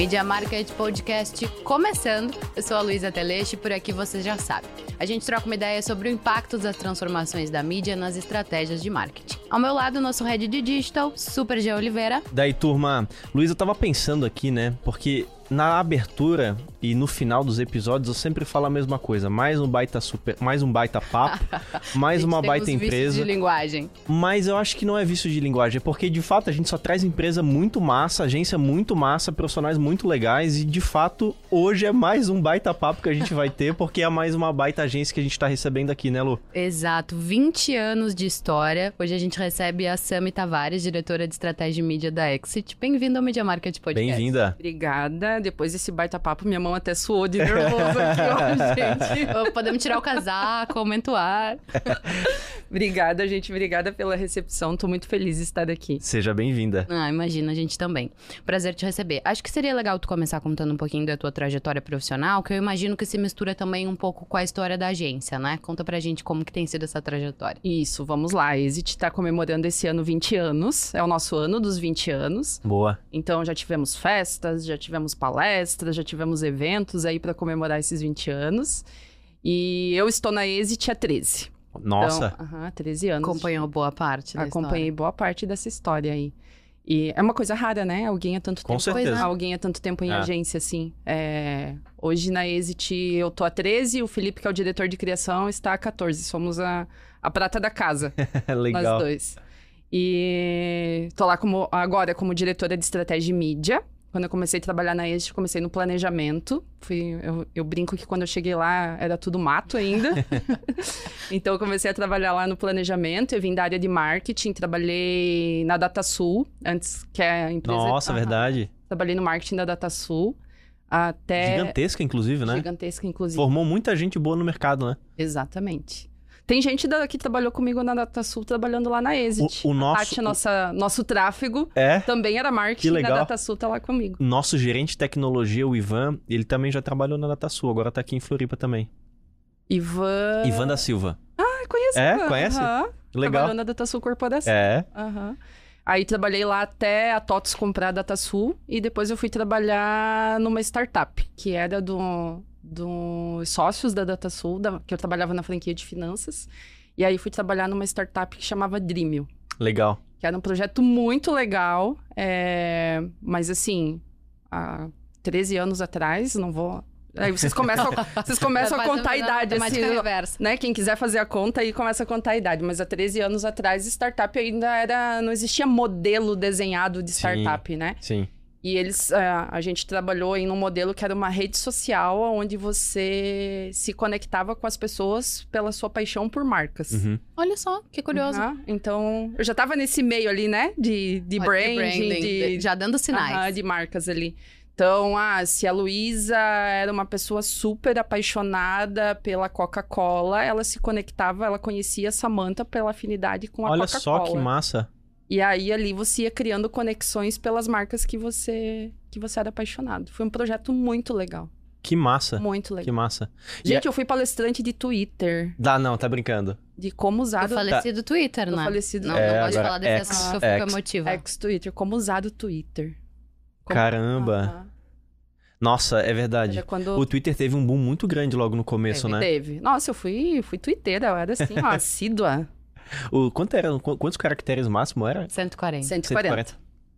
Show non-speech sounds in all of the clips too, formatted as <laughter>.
Media Market Podcast começando. Eu sou a Luísa Teleste e por aqui você já sabe. A gente troca uma ideia sobre o impacto das transformações da mídia nas estratégias de marketing. Ao meu lado, nosso head de digital, Super G Oliveira. Daí, turma, Luísa, eu tava pensando aqui, né? Porque na abertura e no final dos episódios eu sempre falo a mesma coisa. Mais um baita super, mais um baita papo, <laughs> mais uma baita empresa. de linguagem. Mas eu acho que não é vício de linguagem, é porque de fato a gente só traz empresa muito massa, agência muito massa, profissionais muito legais e de fato hoje é mais um baita papo que a gente vai ter, porque é mais uma baita agência que a gente tá recebendo aqui, né, Lu? Exato, 20 anos de história. Hoje a gente recebe a Sami Tavares, diretora de estratégia e mídia da Exit. Bem-vinda ao Media Market Podcast. Bem-vinda. Obrigada depois desse baita papo, minha mão até suou de nervoso aqui hoje, <laughs> gente. Podemos tirar o casaco, aumenta o ar. <laughs> obrigada, gente. Obrigada pela recepção. Tô muito feliz de estar aqui. Seja bem-vinda. Ah, imagina, a gente também. Prazer te receber. Acho que seria legal tu começar contando um pouquinho da tua trajetória profissional, que eu imagino que se mistura também um pouco com a história da agência, né? Conta pra gente como que tem sido essa trajetória. Isso, vamos lá. A Exit tá comemorando esse ano 20 anos. É o nosso ano dos 20 anos. Boa. Então já tivemos festas, já tivemos palestras palestras, já tivemos eventos aí para comemorar esses 20 anos. E eu estou na Exit há 13. Nossa! Então, uh -huh, 13 anos. Acompanhou boa parte da Acompanhei história. boa parte dessa história aí. E é uma coisa rara, né? Alguém há tanto Com tempo. certeza. Alguém há tanto tempo em É. agência, assim. É, Hoje na Exit eu tô há 13, o Felipe, que é o diretor de criação, está há 14. Somos a, a prata da casa, <laughs> Legal. nós dois. E tô lá como, agora como diretora de estratégia e mídia. Quando eu comecei a trabalhar na Exit, comecei no planejamento. Fui, eu, eu brinco que quando eu cheguei lá era tudo mato ainda. <laughs> <laughs> então eu comecei a trabalhar lá no planejamento. Eu vim da área de marketing, trabalhei na DataSul, antes que a empresa. Nossa, Aham. verdade. Trabalhei no marketing da DataSul. Até. Gigantesca, inclusive, né? Gigantesca, inclusive. Formou muita gente boa no mercado, né? Exatamente. Tem gente da- que trabalhou comigo na DataSul trabalhando lá na Exit. O- o nosso- A parte, nossa, nosso tráfego É. também era marketing. Que legal. Na DataSul tá lá comigo. Nosso gerente de tecnologia, o Ivan, ele também já trabalhou na DataSul, agora tá aqui em Floripa também. Ivan. Ivan da Silva. Ah, conheço. É? Ivan. Conhece? Aham. Legal. Trabalhou na DataSul Corporação. É. Aham. Aí trabalhei lá até a TOTS comprar a DataSul e depois eu fui trabalhar numa startup, que era do, dos sócios da DataSul, da, que eu trabalhava na franquia de finanças. E aí fui trabalhar numa startup que chamava Dreamio, Legal. que era um projeto muito legal, é, mas assim, há 13 anos atrás, não vou... Aí vocês começam, <laughs> vocês começam a Faz contar a idade, assim, né? Quem quiser fazer a conta aí começa a contar a idade. Mas há 13 anos atrás, startup ainda era. Não existia modelo desenhado de Sim. startup, né? Sim. E eles. ah, a gente trabalhou em um modelo que era uma rede social onde você se conectava com as pessoas pela sua paixão por marcas. Uhum. Olha só, que curioso. Aham. Então, eu já tava nesse meio ali, né? De, de Olha, branding, de, já dando sinais. De marcas ali. Então, ah, se a Luísa era uma pessoa super apaixonada pela Coca-Cola, ela se conectava, ela conhecia a Samantha pela afinidade com a Olha Coca-Cola. só que massa. E aí ali você ia criando conexões pelas marcas que você que você era apaixonado. Foi um projeto muito legal, Que massa. muito Que legal. massa. E Gente, eu fui palestrante de Twitter, Dá, não, tá brincando. de como usar Do o falecido Twitter, Do né? falecido- Não, É, não pode falar desse assunto que eu fico emotiva. ex-Twitter, como usar o Twitter. Como- Caramba. Aham. Nossa, é verdade. Quando O Twitter teve um boom muito grande logo no começo, Teve, né? Teve. Nossa, eu fui, fui twitteira, eu era assim, ó, <laughs> assídua. O, quanto era, qu- quantos caracteres máximo era? 140. 140.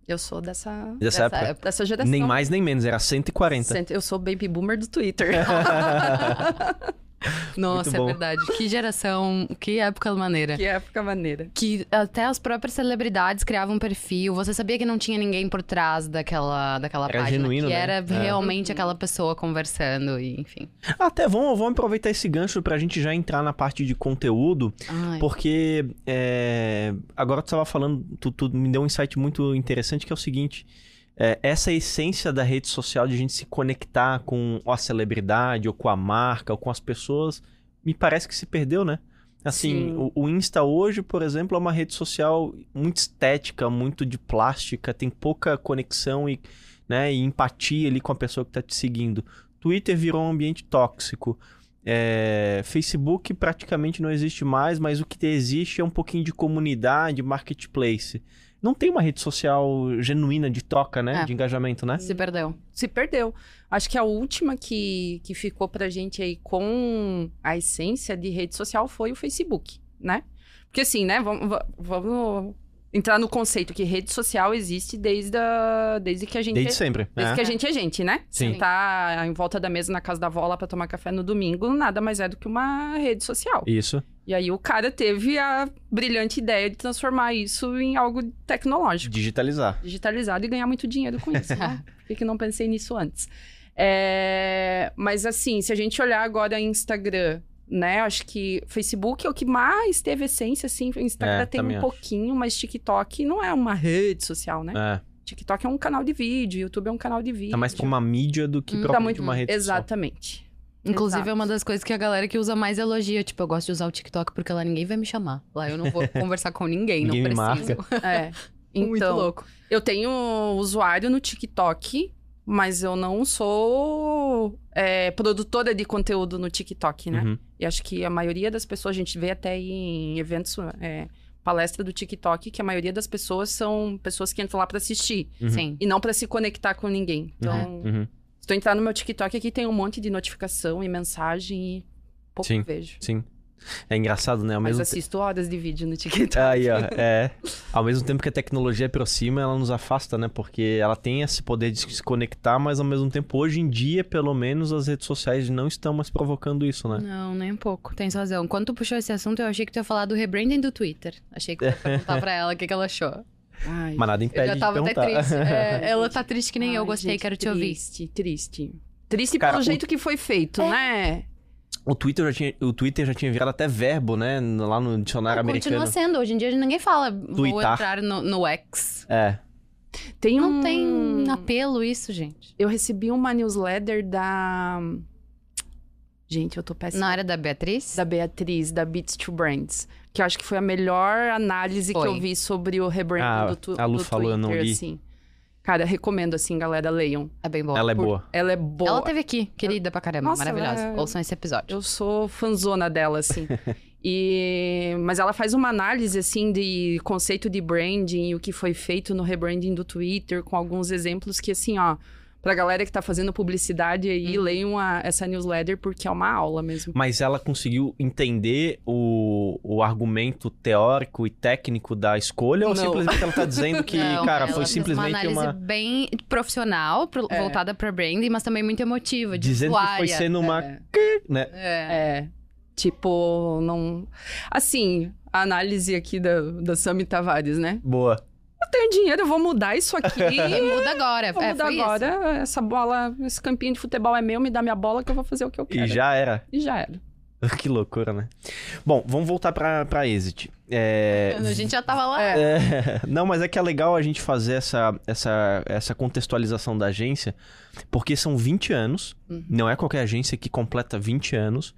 Eu sou dessa, Dessa época? dessa geração. Nem mais nem menos, era 140. Cento- Eu sou baby boomer do Twitter. <laughs> <laughs> <laughs> Nossa, é verdade. Que geração, que época maneira. que época maneira. Que até as próprias celebridades criavam um perfil. Você sabia que não tinha ninguém por trás daquela, daquela Era página. genuíno, que né? era É. realmente aquela pessoa conversando e enfim. Até vamos, vamos aproveitar esse gancho pra gente já entrar na parte de conteúdo, Ai, porque é, agora tu estava falando, tu, tu me deu um insight muito interessante que é o seguinte. É, essa essência da rede social de a gente se conectar com a celebridade, ou com a marca, ou com as pessoas, me parece que se perdeu, né? Assim, Sim. o, o Insta hoje, por exemplo, é uma rede social muito estética, muito de plástica, tem pouca conexão e, né, e empatia ali com a pessoa que está te seguindo. Twitter virou um ambiente tóxico. É, Facebook praticamente não existe mais, mas o que existe é um pouquinho de comunidade, marketplace. Não tem uma rede social genuína de troca, né? É. De engajamento, né? Se perdeu. Se perdeu. Acho que a última que, que ficou pra gente aí com a essência de rede social foi o Facebook, né? Porque assim, né? Vamos, va- vamos entrar no conceito que rede social existe desde, a, desde que a gente Desde é, sempre. desde né? que a gente é gente, né? Sim. Tá em volta da mesa na casa da avó lá pra tomar café no domingo, nada mais é do que uma rede social. Isso. E aí o cara teve a brilhante ideia de transformar isso em algo tecnológico Digitalizar. digitalizado e ganhar muito dinheiro com isso, né? <laughs> Por que, que não pensei nisso antes? É, Mas assim, se a gente olhar agora Instagram, né? Acho que Facebook é o que mais teve essência, assim. O Instagram É, tem um acho. pouquinho, mas TikTok não é uma rede social, né? É. TikTok é um canal de vídeo, YouTube é um canal de vídeo. Tá mais pra uma mídia do que Hum, tá propriamente muito- uma rede social. Exatamente. Inclusive, Exato. é uma das coisas que a galera que usa mais elogia. Tipo, eu gosto de usar o TikTok porque lá ninguém vai me chamar. Lá eu não vou <laughs> conversar com ninguém, Ninguém não preciso. É. <laughs> Muito Então, louco. Eu tenho usuário no TikTok, mas eu não sou é, produtora de conteúdo no TikTok, né? Uhum. E acho que a maioria das pessoas, a gente vê até em eventos, é, palestra do TikTok, que a maioria das pessoas são pessoas que entram lá pra assistir Uhum. Sim. e não pra se conectar com ninguém. Então, Uhum. se tu entrar no meu TikTok aqui, tem um monte de notificação e mensagem e pouco Sim. vejo. Sim. É engraçado, né? Ao Mas mesmo assisto horas de vídeo no TikTok. Aí, ó, é. <laughs> Ao mesmo tempo que a tecnologia aproxima, ela nos afasta, né? Porque ela tem esse poder de se conectar, mas ao mesmo tempo, hoje em dia, pelo menos, as redes sociais não estão mais provocando isso, né? Não, nem um pouco. Tens razão. Quando tu puxou esse assunto, eu achei que tu ia falar do rebranding do Twitter. Achei que tu ia <laughs> perguntar pra ela o que, que ela achou. Ai, Mas nada Eu impede já de tava até triste. É, <laughs> ela tá triste que nem eu. Ai, Gostei, gente, quero te ouvir. Triste, triste. Triste Cara, pelo o- jeito que foi feito, né? O Twitter, já tinha, o Twitter já tinha virado até verbo, né? Lá no dicionário americano. Continua sendo. Hoje em dia ninguém fala vou Tweetar. entrar no, no X. É. Tem Não um... tem apelo isso, gente. Eu recebi uma newsletter da... Gente, eu tô péssima. Na área da Beatriz? Da Beatriz, da Beats to Brands. Que eu acho que foi a melhor análise Foi. que eu vi sobre o rebranding Ah, do, tu, a Lu do falou, eu Twitter, não li. assim. Cara, recomendo, assim, galera, leiam. É bem boa. Ela é Por- boa. Ela é boa. Ela teve aqui, querida pra caramba, Nossa, maravilhosa. é- Ouçam esse episódio. Eu sou fanzona dela, assim. <laughs> e... Mas ela faz uma análise, assim, de conceito de branding e o que foi feito no rebranding do Twitter, com alguns exemplos que, assim, ó... Pra galera que tá fazendo publicidade aí, Uhum. leiam a- essa newsletter, porque é uma aula mesmo. Mas ela conseguiu entender o, o argumento teórico e técnico da escolha ou Não. simplesmente ela tá dizendo <laughs> que, Não, cara, foi simplesmente uma análise uma. bem profissional, pro- É. voltada pra branding, mas também muito emotiva, de Dizendo que foi sendo uma. É. Né? É. É. Tipo, não. Assim, a análise aqui da, da Sami Tavares, né? Boa. Eu tenho dinheiro, eu vou mudar isso aqui. E <laughs> muda agora. Vou é, mudar foi isso. agora. Essa bola, esse campinho de futebol é meu, me dá minha bola que eu vou fazer o que eu quero. E já era. E já era. <laughs> que loucura, né? Bom, vamos voltar pra, pra Exit. É, A gente já tava lá. É. É, <laughs> não, mas é que é legal a gente fazer essa, essa, essa contextualização da agência, porque são 20 anos, Uhum. não é qualquer agência que completa 20 anos.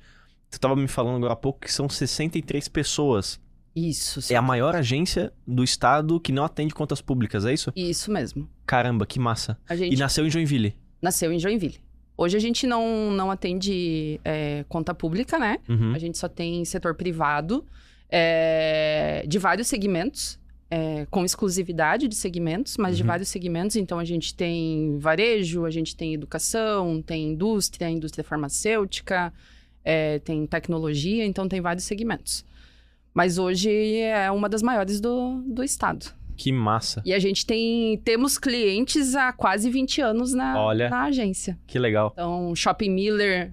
Tu tava me falando agora há pouco que são 63 pessoas. Isso, É a maior agência do estado que não atende contas públicas, é isso? Isso mesmo. Caramba, que massa. Gente E nasceu em Joinville. nasceu em Joinville. Hoje a gente não, não atende é, conta pública, né? Uhum. A gente só tem setor privado é, de vários segmentos, é, com exclusividade de segmentos, mas de Uhum. vários segmentos. Então a gente tem varejo, a gente tem educação, tem indústria, indústria farmacêutica, é, tem tecnologia, então tem vários segmentos. Mas hoje é uma das maiores do, do estado. Que massa. E a gente tem temos clientes há quase 20 anos na, Olha. na agência. Que legal. Então, Shopping Miller.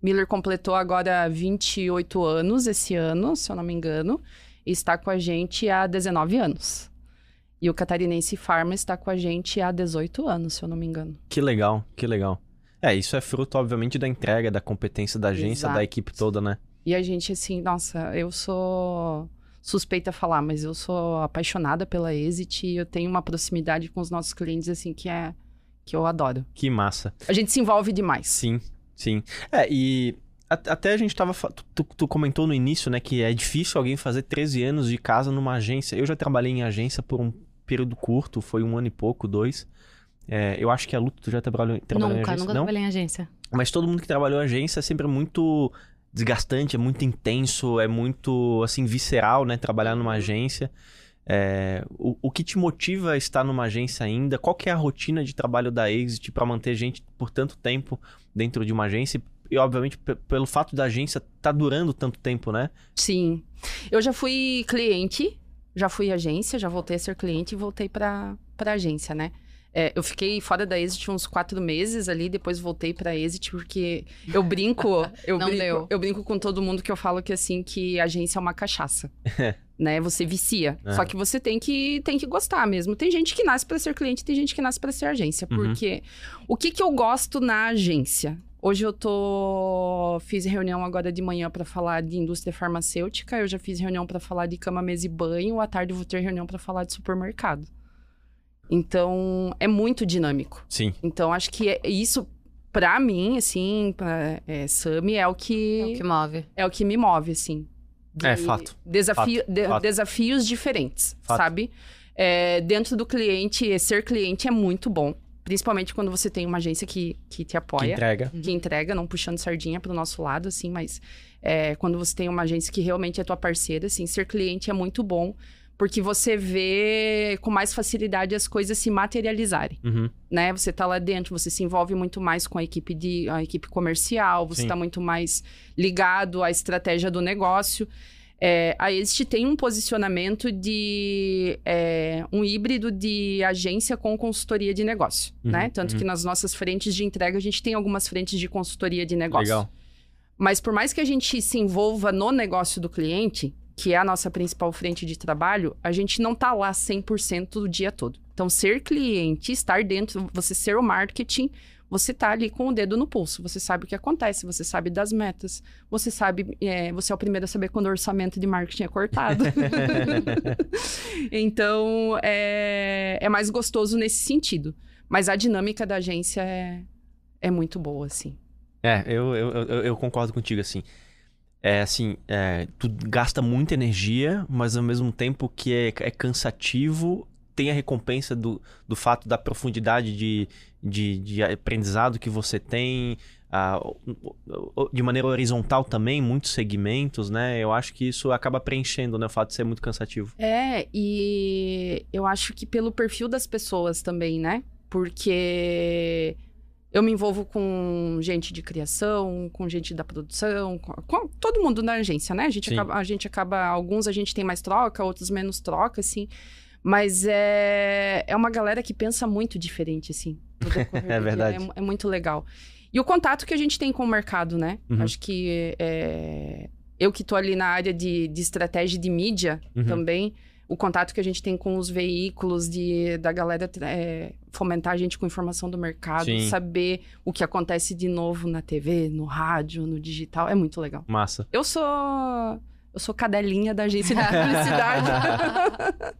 Miller completou agora 28 anos esse ano, se eu não me engano, e está com a gente há 19 anos. E o Catarinense Pharma está com a gente há 18 anos, se eu não me engano. Que legal, que legal. É, isso é fruto, obviamente, da entrega, da competência da agência, Exato. da equipe toda, né? E a gente, assim, nossa, eu sou suspeita a falar, mas eu sou apaixonada pela Exit e eu tenho uma proximidade com os nossos clientes, assim, que é que eu adoro. Que massa. A gente se envolve demais. Sim, sim. É, e até a gente tava. Tu, tu- tu comentou no início, né, que é difícil alguém fazer 13 anos de casa numa agência. Eu já trabalhei em agência por um período curto, foi um ano e pouco, dois. É, eu acho que a Luto tu já trabalhou, trabalhou em Nunca, agência, nunca não? trabalhei em agência. Mas todo mundo que trabalhou em agência é sempre muito desgastante, é muito intenso, é muito, assim, visceral, né? Trabalhar numa agência. É, o, o que te motiva a estar numa agência ainda? Qual que é a rotina de trabalho da Exit para manter gente por tanto tempo dentro de uma agência? E, obviamente, pelo fato da agência estar tá durando tanto tempo, né? Sim. Eu já fui cliente, já fui agência, já voltei a ser cliente e voltei para agência, né? É, eu fiquei fora da Exit uns quatro meses ali, depois voltei pra Exit, porque eu brinco. <laughs> Eu, Não brinco deu. eu brinco com todo mundo que eu falo que assim, que agência é uma cachaça. <laughs> né? Você vicia. É. Só que você tem que, tem que gostar mesmo. Tem gente que nasce pra ser cliente, tem gente que nasce pra ser agência. Uhum. Porque o que, que eu gosto na agência? Hoje eu tô fiz reunião agora de manhã pra falar de indústria farmacêutica, eu já fiz reunião pra falar de cama, mesa e banho, à tarde eu vou ter reunião pra falar de supermercado. Então, é muito dinâmico. Sim. Então, acho que é- isso, pra mim, assim, pra, é, Sami, é o que, É o que move. é o que me move, assim. De É, fato. Desafio, Fato, de- fato. Desafios diferentes, Fato. sabe? É, dentro do cliente, ser cliente é muito bom. Principalmente quando você tem uma agência que, que te Que apoia entrega. que entrega, não puxando sardinha pro nosso lado, assim, mas é, quando você tem uma agência que realmente é tua parceira, assim, ser cliente é muito bom, porque você vê com mais facilidade as coisas se materializarem, Uhum. né? Você tá lá dentro, você se envolve muito mais com a equipe de a equipe comercial, você Sim. tá muito mais ligado à estratégia do negócio. É, a Exit tem um posicionamento de é, um híbrido de agência com consultoria de negócio, Uhum, né? Tanto uhum. que nas nossas frentes de entrega a gente tem algumas frentes de consultoria de negócio. Legal. Mas por mais que a gente se envolva no negócio do cliente, que é a nossa principal frente de trabalho, a gente não tá lá 100% do dia todo. Então, ser cliente, estar dentro, você ser o marketing, você tá ali com o dedo no pulso. Você sabe o que acontece, você sabe das metas, você sabe, é, você é o primeiro a saber quando o orçamento de marketing é cortado. <laughs> então, é, é mais gostoso nesse sentido. Mas a dinâmica da agência é, é muito boa, assim. É, eu, eu, eu, eu concordo contigo, assim. É assim, é, tu gasta muita energia, mas ao mesmo tempo que é, é cansativo, tem a recompensa do, do fato da profundidade de, de, de aprendizado que você tem, ah, de maneira horizontal também, muitos segmentos, né? Eu acho que isso acaba preenchendo, né? O fato de ser muito cansativo. É, e eu acho que pelo perfil das pessoas também, né? Porque eu me envolvo com gente de criação, com gente da produção, com, com todo mundo na agência, né? A gente, acaba, a gente acaba, alguns a gente tem mais troca, outros menos troca, assim. Mas é, é uma galera que pensa muito diferente, assim. <laughs> É verdade. É, é muito legal. E o contato que a gente tem com o mercado, né? Uhum. Acho que é, eu que tô ali na área de, de estratégia de mídia Uhum. também, o contato que a gente tem com os veículos, de, da galera é, fomentar a gente com informação do mercado, Sim. saber o que acontece de novo na TV, no rádio, no digital, é muito legal. Massa. Eu sou. Eu sou cadelinha da agência de publicidade.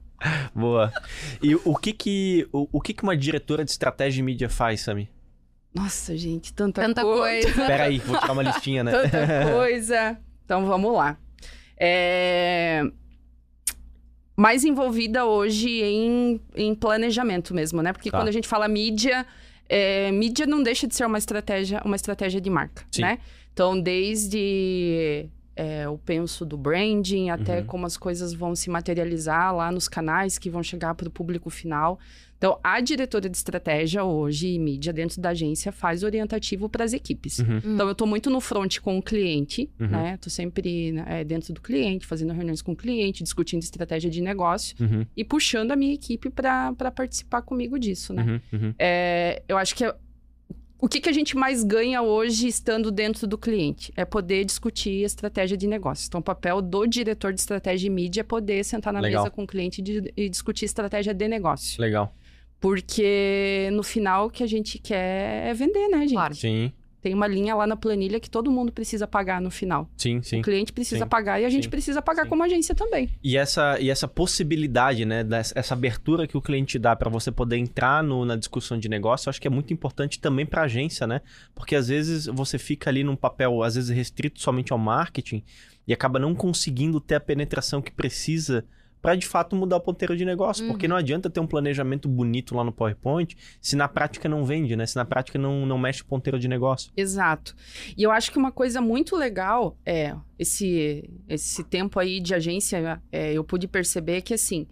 <laughs> Boa. E o que que, o, o que que uma diretora de estratégia e mídia faz, Sami? Nossa, gente, tanta, Tanta coisa. coisa. Pera aí, vou tirar uma listinha, né? Tanta <laughs> coisa. Então vamos lá. É, Mais envolvida hoje em, em planejamento mesmo, né? Porque Tá. quando a gente fala mídia, é, mídia não deixa de ser uma estratégia, uma estratégia de marca, Sim. né? Então, desde é, o penso do branding até Uhum. como as coisas vão se materializar lá nos canais que vão chegar para o público final. Então, a diretora de estratégia hoje e mídia dentro da agência faz orientativo para as equipes. Uhum. Então, eu tô muito no front com o cliente, Uhum. né? Tô sempre né, é, dentro do cliente, fazendo reuniões com o cliente, discutindo estratégia de negócio Uhum. e puxando a minha equipe para participar comigo disso, né? Uhum. Uhum. É, eu acho que é- o que, que a gente mais ganha hoje estando dentro do cliente é poder discutir estratégia de negócio. Então, o papel do diretor de estratégia e mídia é poder sentar na Legal. mesa com o cliente e e discutir estratégia de negócio. Legal. Porque no final o que a gente quer é vender, né, gente? Claro. Sim, Tem uma linha lá na planilha que todo mundo precisa pagar no final. sim, sim. O cliente precisa Sim. pagar e a gente Sim. precisa pagar Sim. como agência também. E essa, e essa possibilidade, né, dessa, essa abertura que o cliente dá para você poder entrar no- na discussão de negócio, eu acho que é muito importante também para a agência, né? Porque às vezes você fica ali num papel, às vezes restrito somente ao marketing e acaba não conseguindo ter a penetração que precisa para de fato mudar o ponteiro de negócio, porque Uhum. não adianta ter um planejamento bonito lá no PowerPoint se na prática não vende, né? Se na prática não, não mexe o ponteiro de negócio. Exato. E eu acho que uma coisa muito legal é esse, esse tempo aí de agência, é, eu pude perceber que assim.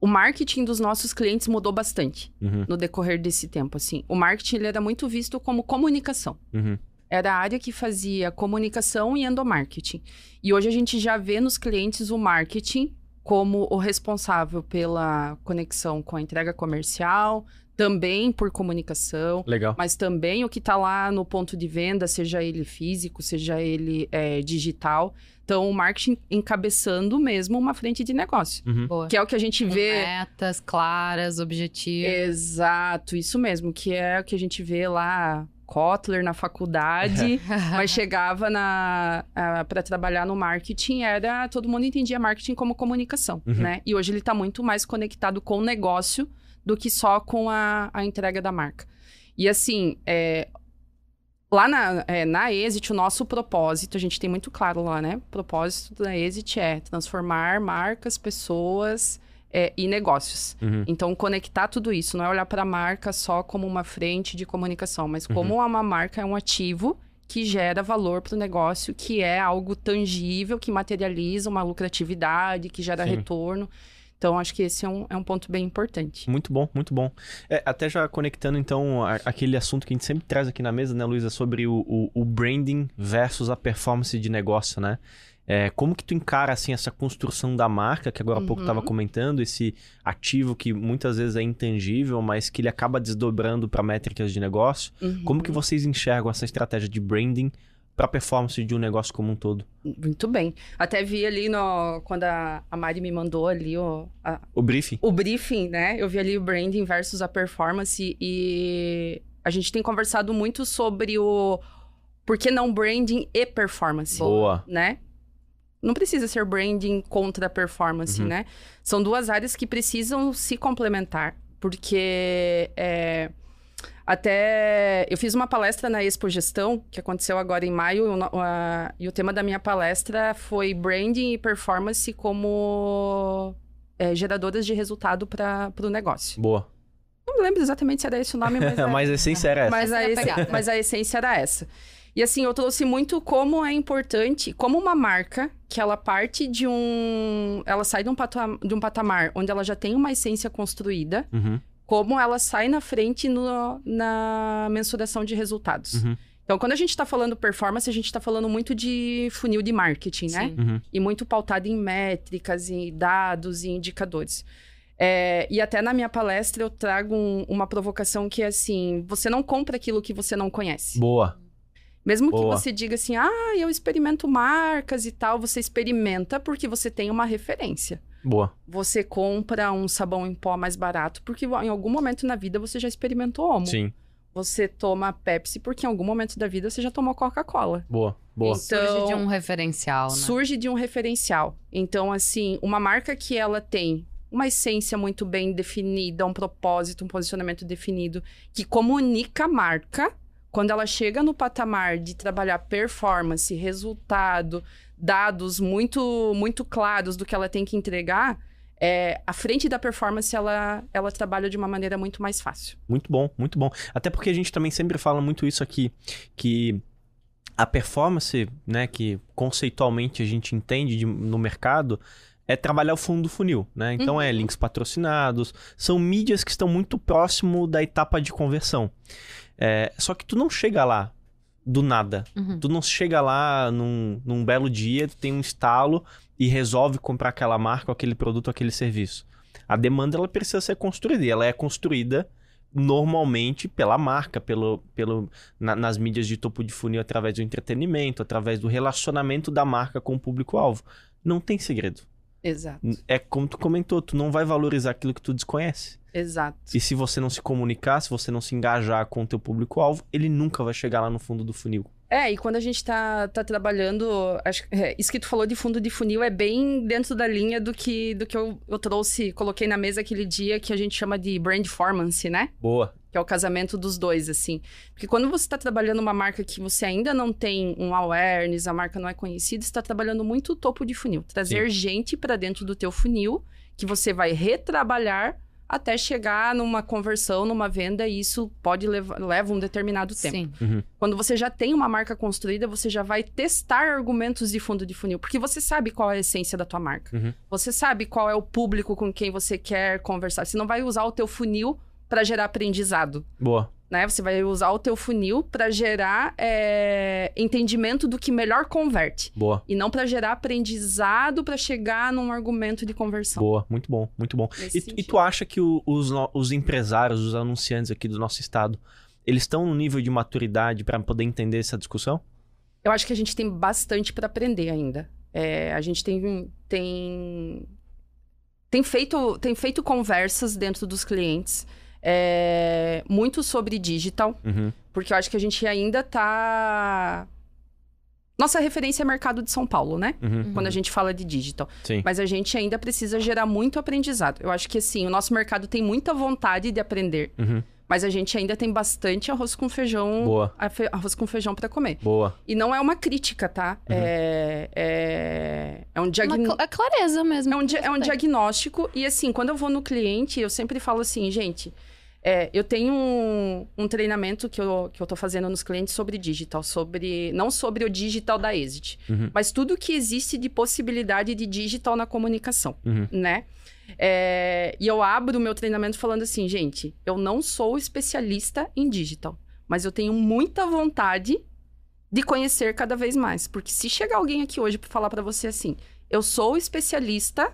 O marketing dos nossos clientes mudou bastante Uhum, no decorrer desse tempo, assim. O marketing ele era muito visto como comunicação. uhum, Era a área que fazia comunicação e endomarketing. E hoje a gente já vê nos clientes o marketing como o responsável pela conexão com a entrega comercial, também por comunicação, legal. mas também o que está lá no ponto de venda, seja ele físico, seja ele é, digital. Então, o marketing encabeçando mesmo uma frente de negócio. Uhum. Que é o que a gente Com vê. Metas claras, objetivos. Exato, isso mesmo, que é o que a gente vê lá, Kotler na faculdade, <laughs> mas chegava na para trabalhar no marketing, era todo mundo entendia marketing como comunicação, Uhum. né? E hoje ele está muito mais conectado com o negócio do que só com a, a entrega da marca. E assim, é, lá na, é, na Exit, o nosso propósito, a gente tem muito claro lá, né? O propósito da Exit é transformar marcas, pessoas é, e negócios. Uhum. Então, conectar tudo isso, não é olhar para a marca só como uma frente de comunicação, mas como uma marca é um ativo que gera valor para o negócio, que é algo tangível, que materializa uma lucratividade, que gera Sim. retorno. Então, acho que esse é um, é um ponto bem importante. Muito bom, muito bom. É, até já conectando, então, a- aquele assunto que a gente sempre traz aqui na mesa, né, Luísa, sobre o, o- o branding versus a performance de negócio, né? É, como que tu encara, assim, essa construção da marca, que agora há pouco Uhum. estava comentando, esse ativo que muitas vezes é intangível, mas que ele acaba desdobrando para métricas de negócio. Uhum. Como que vocês enxergam essa estratégia de branding para performance de um negócio como um todo? Muito bem. Até vi ali no, quando a, a Mari me mandou ali o, a- O briefing? o briefing, né? Eu vi ali o branding versus a performance e a gente tem conversado muito sobre o por que não branding e performance, Boa. né? Não precisa ser branding contra performance, Uhum. né? São duas áreas que precisam se complementar, porque é, até eu fiz uma palestra na Expo Gestão, que aconteceu agora em maio, a- e o tema da minha palestra foi branding e performance como é, geradoras de resultado para o negócio. Boa. Não me lembro exatamente se era esse o nome, mas, é- <laughs> mas a essência era essa. mas, a Essa é mas a essência era essa. E assim, eu trouxe muito como é importante, como uma marca que ela parte de um. Ela sai de um, patam- de um patamar onde ela já tem uma essência construída, Uhum, como ela sai na frente no- na mensuração de resultados. uhum, Então, quando a gente está falando performance, a gente está falando muito de funil de marketing, né? Sim. uhum. e muito pautado em métricas, em dados e indicadores. É, e até na minha palestra eu trago um- uma provocação que é assim: você não compra aquilo que você não conhece. Boa. Mesmo que Boa. você diga assim, ah, eu experimento marcas e tal, você experimenta porque você tem uma referência. Boa. Você compra um sabão em pó mais barato porque em algum momento na vida você já experimentou Omo. Sim. Você toma Pepsi porque em algum momento da vida você já tomou Coca-Cola. Boa. Boa. Isso. Surge de Então, um referencial, né? surge de um referencial. Então, assim, uma marca que ela tem uma essência muito bem definida, um propósito, um posicionamento definido, que comunica a marca, quando ela chega no patamar de trabalhar performance, resultado, dados muito, muito claros do que ela tem que entregar, é, a frente da performance ela, ela trabalha de uma maneira muito mais fácil. Muito bom, muito bom. Até porque a gente também sempre fala muito isso aqui, que a performance, né, que conceitualmente a gente entende de- no mercado, é trabalhar o fundo do funil, né? Então é Uhum. links patrocinados, são mídias que estão muito próximo da etapa de conversão. É, só que tu não chega lá do nada. Uhum. Tu não chega lá num, num belo dia, tu tem um estalo e resolve comprar aquela marca, aquele produto, aquele serviço. A demanda ela precisa ser construída e ela é construída normalmente pela marca, pelo, pelo, na- nas mídias de topo de funil, através do entretenimento, através do relacionamento da marca com o público-alvo. Não tem segredo. Exato. É como tu comentou, tu não vai valorizar aquilo que tu desconhece. Exato. E se você não se comunicar, se você não se engajar com o teu público-alvo, ele nunca vai chegar lá no fundo do funil. É, e quando a gente tá, tá trabalhando, acho, que- é, isso que tu falou de fundo de funil é bem dentro da linha do que, do que eu, eu trouxe, coloquei na mesa aquele dia que a gente chama de brand performance, né? Boa. Que é o casamento dos dois, assim. Porque quando você está trabalhando uma marca que você ainda não tem um awareness, a marca não é conhecida, você está trabalhando muito o topo de funil. Trazer Sim. gente para dentro do teu funil, que você vai retrabalhar até chegar numa conversão, numa venda, e isso pode levar leva um determinado tempo. Sim. Quando você já tem uma marca construída, você já vai testar argumentos de fundo de funil, porque você sabe qual é a essência da tua marca. Uhum. Você sabe qual é o público com quem você quer conversar. Você não vai usar o teu funil para gerar aprendizado, Boa. né? Você vai usar o teu funil para gerar é, entendimento do que melhor converte Boa. e não para gerar aprendizado para chegar num argumento de conversão. Boa. Muito bom. Muito bom. E, e tu acha que o- os, os empresários, os anunciantes aqui do nosso estado, eles estão no nível de maturidade para poder entender essa discussão? Eu acho que a gente tem bastante para aprender ainda. É, a gente tem, tem, tem, feito, tem feito conversas dentro dos clientes, é, muito sobre digital, Uhum. porque eu acho que a gente ainda tá. Nossa referência é mercado de São Paulo, né? Uhum. Quando a gente fala de digital. Sim. Mas a gente ainda precisa gerar muito aprendizado. Eu acho que, assim, o nosso mercado tem muita vontade de aprender, Uhum. mas a gente ainda tem bastante arroz com feijão. Boa. Arroz com feijão para comer. Boa. E não é uma crítica, tá? Uhum. É, é, é um diagnóstico. é clareza mesmo. É um, dia- é um diagnóstico. E assim, quando eu vou no cliente, eu sempre falo assim, gente. É, eu tenho um, um treinamento que eu, que eu tô fazendo nos clientes sobre digital, sobre. Não sobre o digital da Exit, Uhum. mas tudo que existe de possibilidade de digital na comunicação, Uhum. né? É, e eu abro o meu treinamento falando assim, gente, eu não sou especialista em digital, mas eu tenho muita vontade de conhecer cada vez mais. Porque se chegar alguém aqui hoje para falar para você assim, eu sou especialista,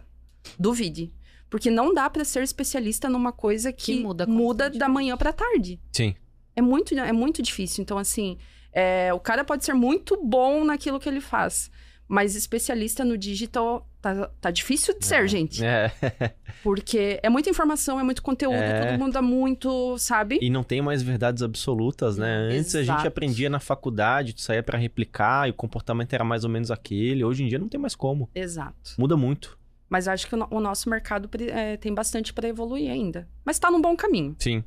duvide. Porque não dá para ser especialista numa coisa que, Que muda muda da manhã para tarde. Sim. É muito, é muito difícil. Então, assim, é, o cara pode ser muito bom naquilo que ele faz. Mas especialista no digital tá, tá difícil de ser, gente. É. <laughs> Porque é muita informação, é muito conteúdo, É. todo mundo dá muito, sabe? E não tem mais verdades absolutas, né? Antes a gente Exato. aprendia na faculdade, tu saía pra replicar e o comportamento era mais ou menos aquele. Hoje em dia não tem mais como. Exato. Muda muito. Mas acho que o, no- o nosso mercado é, tem bastante para evoluir ainda. Mas tá num bom caminho, Sim.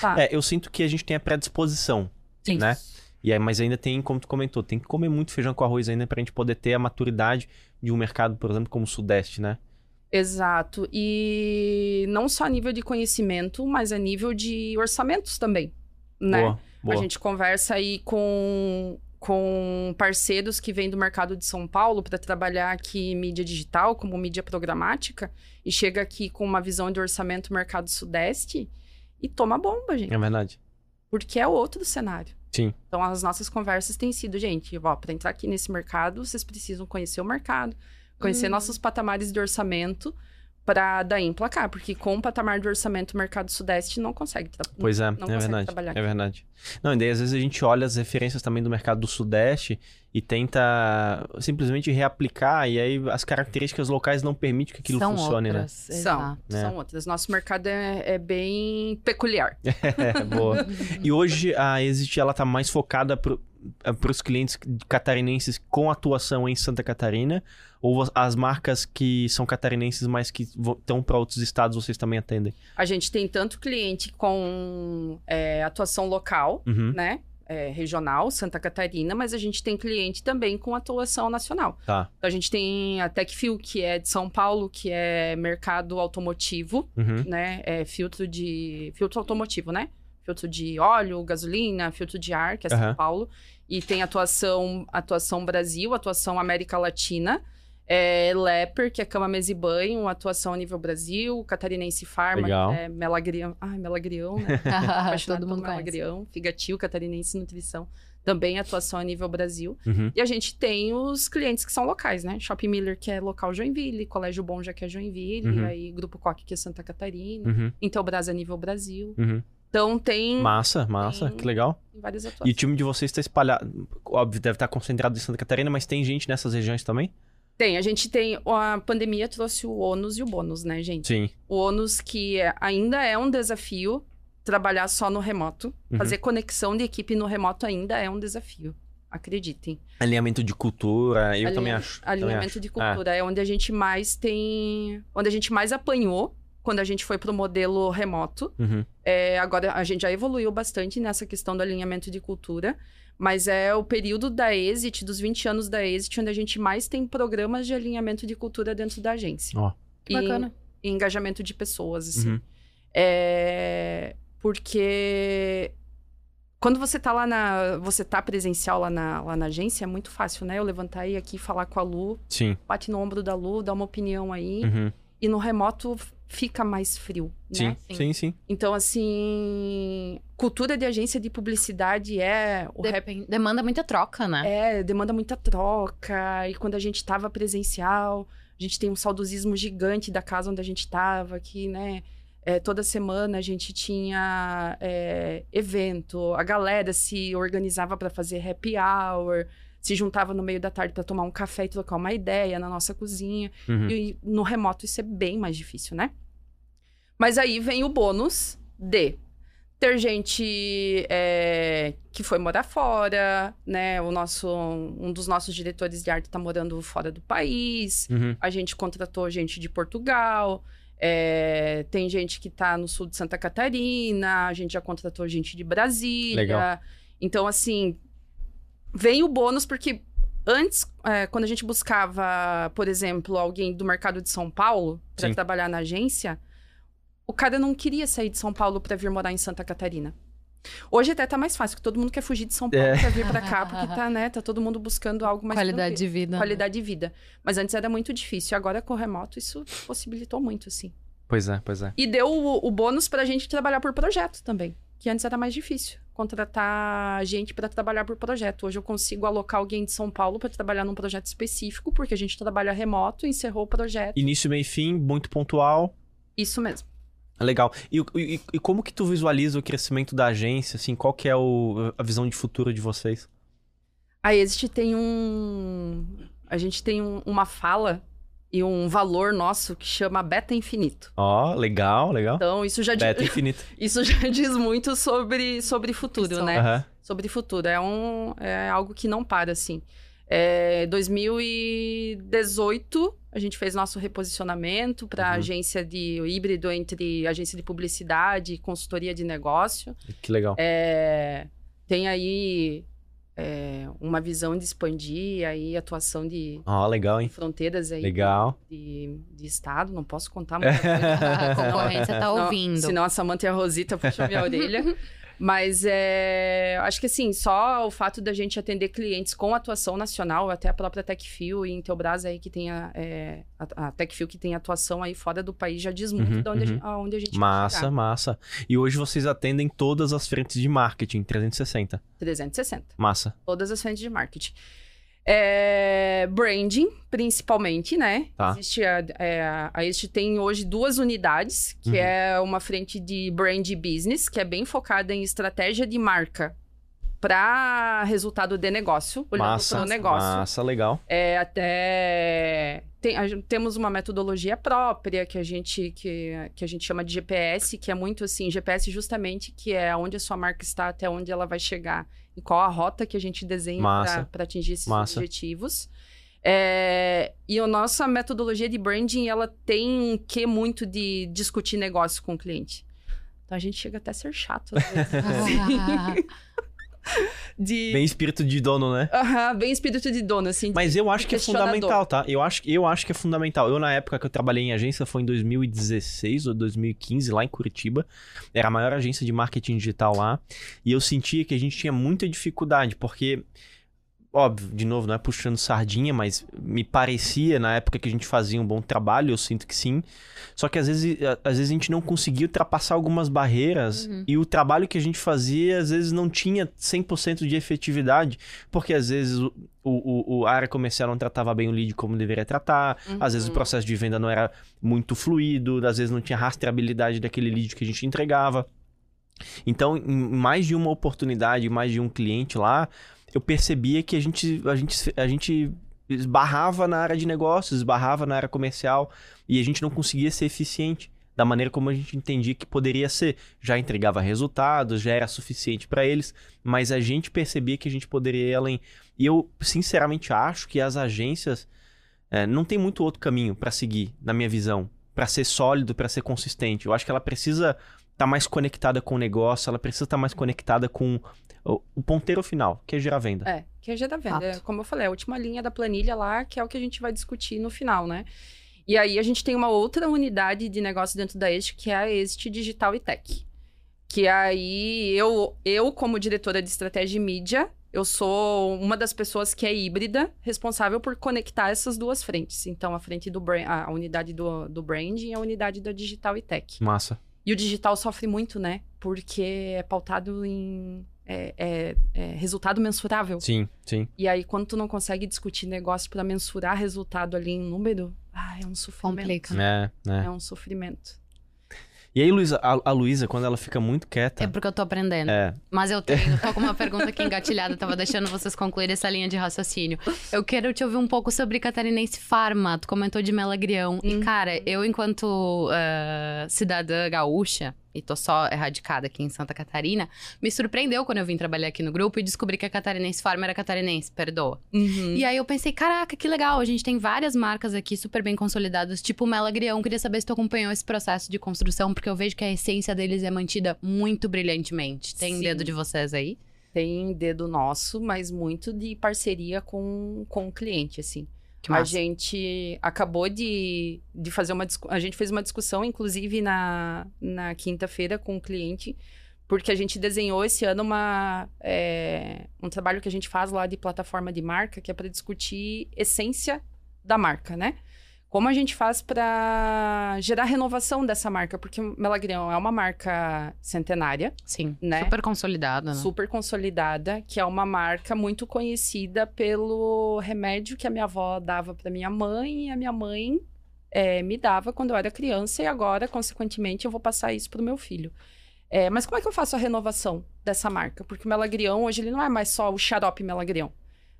tá? É, eu sinto que a gente tem a predisposição, Sim. né? E aí, mas ainda tem, como tu comentou, tem que comer muito feijão com arroz ainda pra gente poder ter a maturidade de um mercado, por exemplo, como o Sudeste, né? Exato. E não só a nível de conhecimento, mas a nível de orçamentos também, né? Boa, boa. A gente conversa aí com, com parceiros que vêm do mercado de São Paulo para trabalhar aqui em mídia digital, como mídia programática, e chega aqui com uma visão de orçamento mercado sudeste e toma bomba, gente. É verdade. Porque é outro cenário. Sim. Então, as nossas conversas têm sido, gente, ó, para entrar aqui nesse mercado, vocês precisam conhecer o mercado, conhecer Hum. nossos patamares de orçamento para daí emplacar, porque com o patamar de orçamento o mercado sudeste não consegue tra- Pois é, não é verdade. trabalhar É verdade. Não, e daí às vezes a gente olha as referências também do mercado do Sudeste e tenta simplesmente reaplicar, e aí as características locais não permitem que aquilo São funcione, outras. São, Exato. né? são outras. Nosso mercado é, é bem peculiar. né? <laughs> É, boa. E hoje a Exit ela tá mais focada para os clientes catarinenses com atuação em Santa Catarina ou as- as marcas que são catarinenses, mas que estão para outros estados, vocês também atendem? A gente tem tanto cliente com é, atuação local, Uhum. né? é, regional, Santa Catarina, mas a gente tem cliente também com atuação nacional. Tá. Então, a gente tem a Techfil, que é de São Paulo, que é mercado automotivo, Uhum. né? É filtro de. filtro automotivo, né? Filtro de óleo, gasolina, filtro de ar, que é São Aham. Paulo. E tem atuação, atuação Brasil, atuação América Latina. É, Leper, que é cama, mesa e banho, atuação a nível Brasil, Catarinense Farma, Legal. que é melagrião. Ai, melagrião, né? <laughs> Todo mundo melagrião, figatio, Catarinense Nutrição. Também atuação a nível Brasil. Uhum. E a gente tem os clientes que são locais, né? Shopping Miller, que é local Joinville, Colégio Bom já que é Joinville, Uhum. aí Grupo Coque, que é Santa Catarina, Uhum. Intelbras a nível Brasil. Uhum. Então tem, Massa, massa, Tem. que legal. tem várias E o atuações. time de vocês está espalhado, óbvio, deve estar concentrado em Santa Catarina, mas tem gente nessas regiões também? Tem, a gente tem. A pandemia trouxe o ônus e o bônus, né, gente? Sim. O ônus que ainda é um desafio trabalhar só no remoto. Uhum. Fazer conexão de equipe no remoto ainda é um desafio. Acreditem. Alinhamento de cultura, eu também acho. também Alinhamento acho. de cultura é onde a gente mais tem. Onde a gente mais apanhou quando a gente foi para o modelo remoto. Uhum. É, agora a gente já evoluiu bastante nessa questão do alinhamento de cultura, mas é o período da Exit, dos 20 anos da Exit, onde a gente mais tem programas de alinhamento de cultura dentro da agência. Ó. Bacana. E engajamento de pessoas, assim. Uhum. É, porque quando você tá lá na. Você tá presencial lá na, lá na agência, é muito fácil, né? Eu levantar e ir aqui falar com a Lu, Sim. bate no ombro da Lu, dá uma opinião aí. Uhum. E no remoto fica mais frio, Sim. né? sim, sim, Então, assim, cultura de agência de publicidade é o rap Depen- Demanda muita troca, né? é, demanda muita troca. E quando a gente tava presencial, a gente tem um saudosismo gigante da casa onde a gente tava, que, né? é, toda semana a gente tinha é, evento, a galera se organizava para fazer happy hour, se juntava no meio da tarde para tomar um café e trocar uma ideia na nossa cozinha. Uhum. E no remoto isso é bem mais difícil, né? Mas aí vem o bônus de ter gente é, que foi morar fora, né? O nosso, um dos nossos diretores de arte tá morando fora do país. Uhum. A gente contratou gente de Portugal. é, tem gente que tá no sul de Santa Catarina. A gente já contratou gente de Brasília. Legal. Então, assim, vem o bônus porque antes, é, quando a gente buscava, por exemplo, alguém do mercado de São Paulo para trabalhar na agência, o cara não queria sair de São Paulo para vir morar em Santa Catarina. Hoje até tá mais fácil, porque todo mundo quer fugir de São Paulo É. pra vir pra cá, porque tá, né, tá todo mundo buscando algo mais Qualidade tranquilo. de vida. qualidade de vida. Mas antes era muito difícil, agora com o remoto isso possibilitou muito, assim. Pois é, pois é. E deu o, o bônus pra gente trabalhar por projeto também. Que antes era mais difícil. Contratar gente pra trabalhar por projeto. Hoje eu consigo alocar alguém de São Paulo pra trabalhar num projeto específico, porque a gente trabalha remoto, encerrou o projeto. Início, meio e fim, muito pontual. Isso mesmo. Legal. E, e- e como que tu visualiza o crescimento da agência, assim? Qual que é o- a visão de futuro de vocês? A Exit tem um. A gente tem um- uma fala e um valor nosso que chama beta infinito. Ó, legal, legal. Então, isso já, Beta infinito. <laughs> isso já diz muito sobre, sobre futuro, né? Aham. sobre futuro. É, um, é algo que não para, assim. É, 2018, a gente fez nosso reposicionamento para Uhum. agência de o híbrido entre agência de publicidade e consultoria de negócio. Que legal. É, tem aí é, uma visão de expandir aí a atuação de Ó, legal, hein? fronteiras aí Legal. de, de estado. Não posso contar <laughs> muita coisa. A concorrência tá ouvindo. Senão a Samanta e a Rosita puxam minha orelha. <laughs> Mas é, acho que assim, só o fato da gente atender clientes com atuação nacional, até a própria Techfil e Intelbras aí que tem a, é, a, a Techfil que tem atuação aí fora do país já diz muito Uhum, de onde, a uhum. gente, aonde a gente Massa, massa. E hoje vocês atendem todas as frentes de marketing, 360. 360. Massa. Todas as frentes de marketing. É, branding, principalmente, né? Tá. Existe a, é, a Exit tem hoje duas unidades, que Uhum. é uma frente de brand business, que é bem focada em estratégia de marca para resultado de negócio, olhando para o negócio. Massa, legal. É, até tem- a temos uma metodologia própria que a gente que, que a gente chama de GPS, que é muito assim, GPS justamente que é onde a sua marca está até onde ela vai chegar e qual a rota que a gente desenha para atingir esses Massa. objetivos. É, e a nossa metodologia de branding, ela tem um quê muito de discutir negócio com o cliente. Então a gente chega até a ser chato às vezes, <laughs> <laughs> de Bem espírito de dono, né? Aham, bem espírito de dono assim. Mas eu acho que é fundamental, tá? Eu acho, eu acho que é fundamental. Eu, na época que eu trabalhei em agência, foi em 2016 ou 2015, lá em Curitiba. Era a maior agência de marketing digital lá. E eu sentia que a gente tinha muita dificuldade, porque. Óbvio, de novo, não é puxando sardinha, mas me parecia na época que a gente fazia um bom trabalho, eu sinto que sim. Só que às vezes, a- às vezes a gente não conseguia ultrapassar algumas barreiras Uhum. e o trabalho que a gente fazia às vezes não tinha 100% de efetividade, porque às vezes o, o, o- a área comercial não tratava bem o lead como deveria tratar, às vezes o Uhum. processo de venda não era muito fluido, às vezes não tinha rastreabilidade daquele lead que a gente entregava. Então, em mais de uma oportunidade, mais de um cliente lá, eu percebia que a gente, a gente, a gente esbarrava na área de negócios, esbarrava na área comercial e a gente não conseguia ser eficiente da maneira como a gente entendia que poderia ser. Já entregava resultados, já era suficiente para eles, mas a gente percebia que a gente poderia ir além. E eu, sinceramente, acho que as agências eh, não tem muito outro caminho para seguir, na minha visão. para ser sólido, para ser consistente. Eu acho que ela precisa tá mais conectada com o negócio, ela precisa estar tá mais conectada com o, o, ponteiro final, que é gerar venda. É, que é gerar venda. É, como eu falei, a última linha da planilha lá, que é o que a gente vai discutir no final, né? E aí a gente tem uma outra unidade de negócio dentro da Exit, que é a Exit Digital e Tech. Que aí eu, eu como diretora de estratégia e mídia, eu sou uma das pessoas que é híbrida, responsável por conectar essas duas frentes. Então, a frente do brand, a unidade do, do branding e a unidade da digital e tech. Massa. E o digital sofre muito, né? Porque é pautado em é, é, é, resultado mensurável. Sim, sim. E aí, quando tu não consegue discutir negócio para mensurar resultado ali em número, ah, é um sofrimento. Complica. É, é. é um sofrimento. E aí, Luísa, a, a Luísa, quando ela fica muito quieta. É porque eu tô aprendendo. É. Mas eu tenho, tô com uma pergunta aqui engatilhada, tava deixando vocês concluir essa linha de raciocínio. Eu quero te ouvir um pouco sobre Catarinense Farma. Tu comentou de Melagrião. Hum. E, cara, eu, enquanto uh, cidadã gaúcha, e tô só erradicada aqui em Santa Catarina, me surpreendeu quando eu vim trabalhar aqui no grupo e descobri que a Catarinense Farm era catarinense, perdoa. Uhum. E aí eu pensei, caraca, que legal, a gente tem várias marcas aqui super bem consolidadas, tipo o Melagrião. Queria saber se tu acompanhou esse processo de construção, porque eu vejo que a essência deles é mantida muito brilhantemente. Tem Sim. dedo de vocês aí? Tem dedo nosso, mas muito de parceria com, com o cliente, assim a gente acabou de, de fazer uma a gente fez uma discussão inclusive na, na quinta-feira com o cliente porque a gente desenhou esse ano uma é, um trabalho que a gente faz lá de plataforma de marca que é para discutir essência da marca né como a gente faz para gerar renovação dessa marca? Porque Melagrião é uma marca centenária. Sim. Né? Super consolidada. Né? Super consolidada, que é uma marca muito conhecida pelo remédio que a minha avó dava para minha mãe e a minha mãe é, me dava quando eu era criança e agora, consequentemente, eu vou passar isso para o meu filho. É, mas como é que eu faço a renovação dessa marca? Porque o Melagrião hoje ele não é mais só o xarope Melagrião.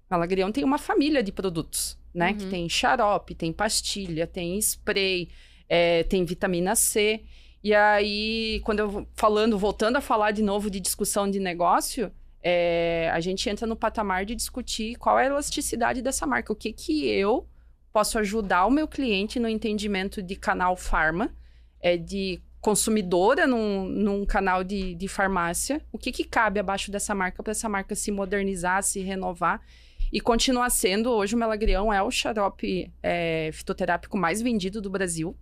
Melagrião tem uma família de produtos né? Uhum. Que tem xarope, tem pastilha, tem spray, é, tem vitamina C. E aí, quando eu falando, voltando a falar de novo de discussão de negócio, é, a gente entra no patamar de discutir qual é a elasticidade dessa marca, o que que eu posso ajudar o meu cliente no entendimento de canal farma, é, de consumidora num, num canal de, de farmácia, o que, que cabe abaixo dessa marca para essa marca se modernizar, se renovar e continua sendo, hoje o melagrião é o xarope é, fitoterápico mais vendido do Brasil.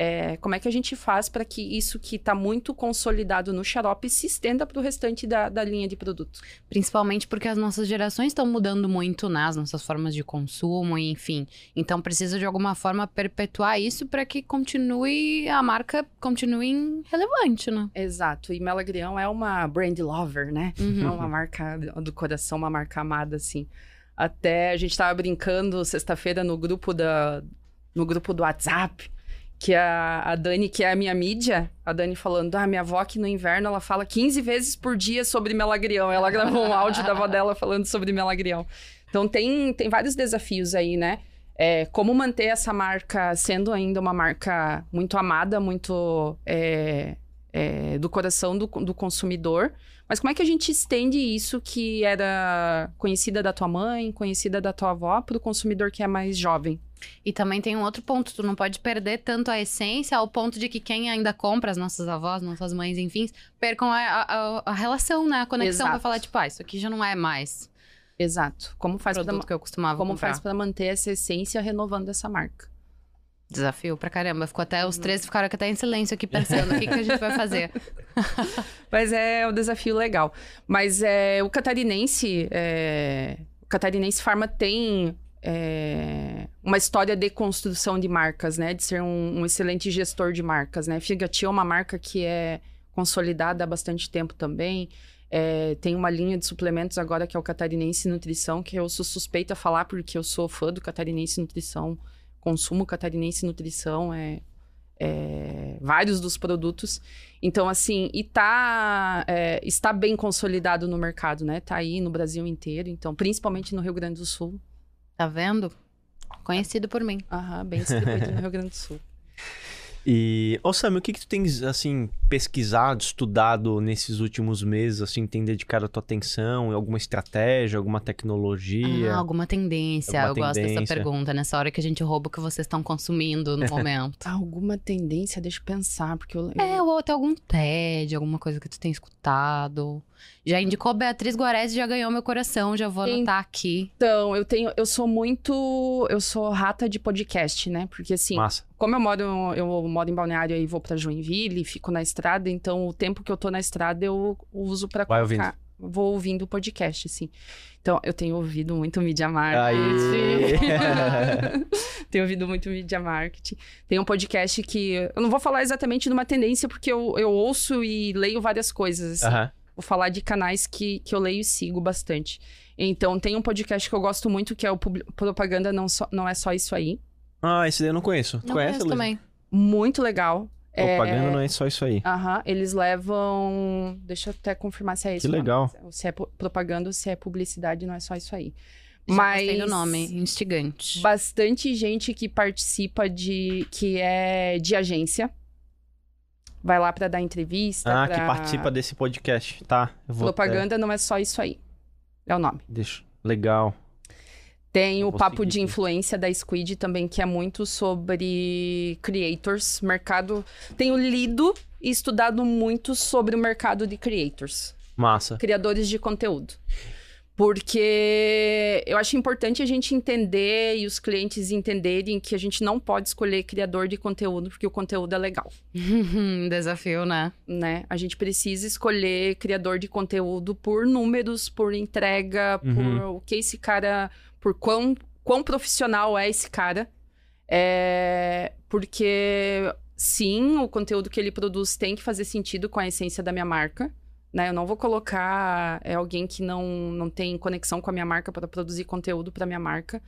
É, como é que a gente faz para que isso que está muito consolidado no xarope se estenda para o restante da, da, linha de produtos? Principalmente porque as nossas gerações estão mudando muito, né? As nossas formas de consumo, enfim. Então precisa de alguma forma perpetuar isso para que continue, a marca continue relevante, né? Exato. E Melagrião é uma brand lover, né? Uhum. É uma marca do coração, uma marca amada, assim. Até a gente estava brincando sexta-feira no grupo da no grupo do WhatsApp, que a, a Dani, que é a minha mídia, a Dani falando: "Ah, minha avó aqui no inverno, ela fala 15 vezes por dia sobre melagrião". Ela gravou um áudio da avó dela falando sobre melagrião. Então tem tem vários desafios aí, né? É, como manter essa marca sendo ainda uma marca muito amada, muito é, é, do coração do, do consumidor, mas como é que a gente estende isso que era conhecida da tua mãe, conhecida da tua avó, para o consumidor que é mais jovem? E também tem um outro ponto, tu não pode perder tanto a essência ao ponto de que quem ainda compra, as nossas avós, nossas mães, enfim, percam a, a, a relação, né? A conexão para falar, tipo, ah, isso aqui já não é mais. Exato. Como faz para que eu costumava Como comprar. faz para manter essa essência renovando essa marca? Desafio pra caramba. Ficou até, os três ficaram até em silêncio aqui pensando o que, que a gente vai fazer. <laughs> Mas é um desafio legal. Mas é, o catarinense, é, o catarinense Pharma tem é, uma história de construção de marcas, né? De ser um, um excelente gestor de marcas, né? Figati é uma marca que é consolidada há bastante tempo também. É, tem uma linha de suplementos agora que é o Catarinense Nutrição, que eu sou suspeita a falar porque eu sou fã do Catarinense Nutrição consumo catarinense nutrição, é, é, vários dos produtos. Então, assim, e tá, é, está bem consolidado no mercado, né? Tá aí no Brasil inteiro, então, principalmente no Rio Grande do Sul. Tá vendo? Conhecido por mim. Aham, bem distribuído no Rio Grande do Sul. <laughs> E, ô Sam, o que que tu tens, assim, pesquisado, estudado nesses últimos meses, assim, tem dedicado a tua atenção, alguma estratégia, alguma tecnologia? Ah, alguma tendência. Alguma eu gosto dessa tendência. pergunta, nessa hora que a gente rouba o que vocês estão consumindo no <laughs> momento. Alguma tendência? Deixa eu pensar, porque eu... É, ou até algum TED, alguma coisa que tu tem escutado. Já indicou Beatriz Guarese, já ganhou meu coração, já vou anotar aqui. Então, eu tenho... Eu sou muito... Eu sou rata de podcast, né? Porque, assim, Massa. como eu moro, eu moro em Balneário e vou pra Joinville, fico na estrada, então o tempo que eu tô na estrada eu uso pra Vai colocar... Vou ouvindo o podcast, assim. Então, eu tenho ouvido muito Media. Marketing. <laughs> tenho ouvido muito Media Marketing. Tem um podcast que... Eu não vou falar exatamente de uma tendência, porque eu, eu ouço e leio várias coisas, assim. Aham. Vou falar de canais que, que eu leio e sigo bastante. Então, tem um podcast que eu gosto muito, que é o Publi- Propaganda Não, Só- não É Só Isso Aí. Ah, esse daí eu não conheço. Tu Não conhece, conheço também. Muito legal. Propaganda não é só isso aí. Aham, eles levam. Deixa eu até confirmar se é isso. Que legal. Se é propaganda ou se é publicidade, não é só isso aí. Já Mas. do nome, instigante. Bastante gente que participa de. que é de agência. Vai lá pra dar entrevista. Ah, pra- que participa desse podcast. Tá. Propaganda não é só isso aí. É o nome. Deixa. Legal. Tem o Papo seguir de. Influência da Squid também, que é muito sobre creators, mercado. Tenho lido e estudado muito sobre o mercado de creators. Massa. criadores de conteúdo. Porque eu acho importante a gente entender e os clientes entenderem que a gente não pode escolher criador de conteúdo porque o conteúdo é legal, <laughs> Desafio, né? né? A gente precisa escolher criador de conteúdo por números, por entrega, por Uhum. o que esse cara, por quão, quão profissional é esse cara. É, porque sim, o conteúdo que ele produz tem que fazer sentido com a essência da minha marca. Né? Eu não vou colocar é, alguém que não, não tem conexão com a minha marca para produzir conteúdo para minha marca.